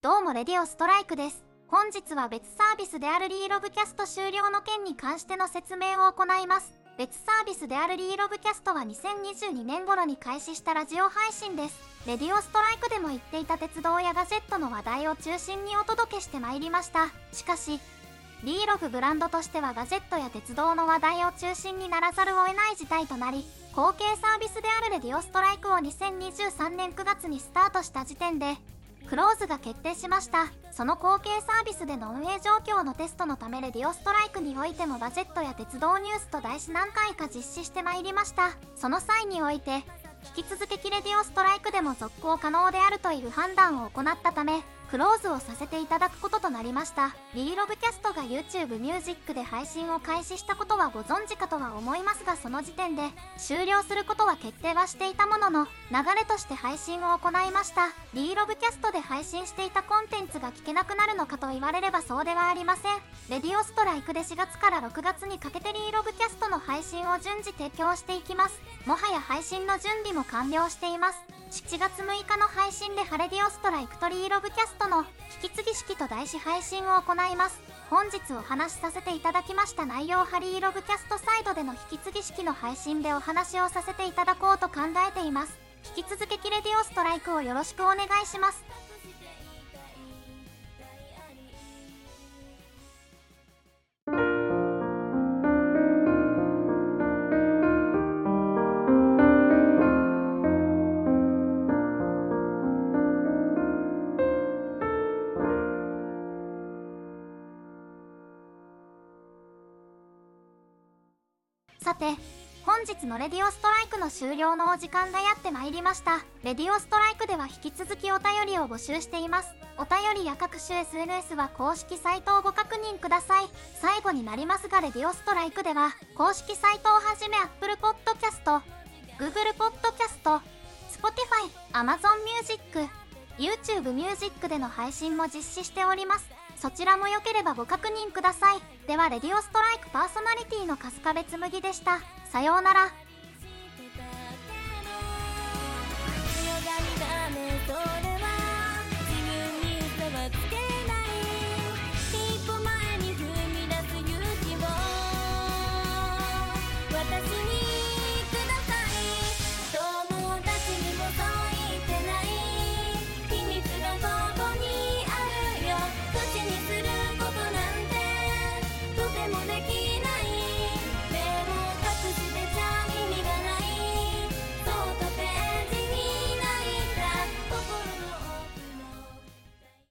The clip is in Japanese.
どうもレディオストライクです。本日は別サービスであるリーロブキャスト終了の件に関しての説明を行います。別サービスであるリーロブキャストは2022年頃に開始したラジオ配信です。レディオストライクでも言っていた鉄道やガジェットの話題を中心にお届けしてまいりました。しかし、リーログブランドとしてはガジェットや鉄道の話題を中心にならざるを得ない事態となり、後継サービスであるレディオストライクを2023年9月にスタートした時点で、クローズが決定しました。その後継サービスでの運営状況のテストのためレディオストライクにおいてもバジェットや鉄道ニュースと題し何回か実施してまいりました。その際において引き続きレディオストライクでも続行可能であるという判断を行ったためクローズをさせていただくこととなりました。B ロブキャストが YouTube ミュージックで配信を開始したことはご存知かとは思いますがその時点で終了することは決定はしていたものの流れとして配信を行いました。B ロブキャストで配信していたコンテンツが聞けなくなるのかと言われればそうではありません。 RadioStrikeで4月から6月にかけてりーろぐCASTの配信を順次提供していきます。もはや配信の準備も完了しています。7月6日の配信ではRadioStrikeとりーろぐCAST の引き継ぎ式と題し配信を行います。本日お話しさせていただきました内容はりーろぐCAST サイドでの引き継ぎ式の配信でお話をさせていただこうと考えています。引き続きレディオストライクをよろしくお願いします。さて本日のレディオストライクの終了のお時間がやってまいりました。レディオストライクでは引き続きお便りを募集しています。お便りや各種 SNS は公式サイトをご確認ください。最後になりますがレディオストライクでは公式サイトをはじめ Apple Podcast Google Podcast Spotify Amazon Music YouTube ミュージックでの配信も実施しております。そちらも良ければご確認ください。ではレディオストライクパーソナリティの春日部紬でした。さようなら。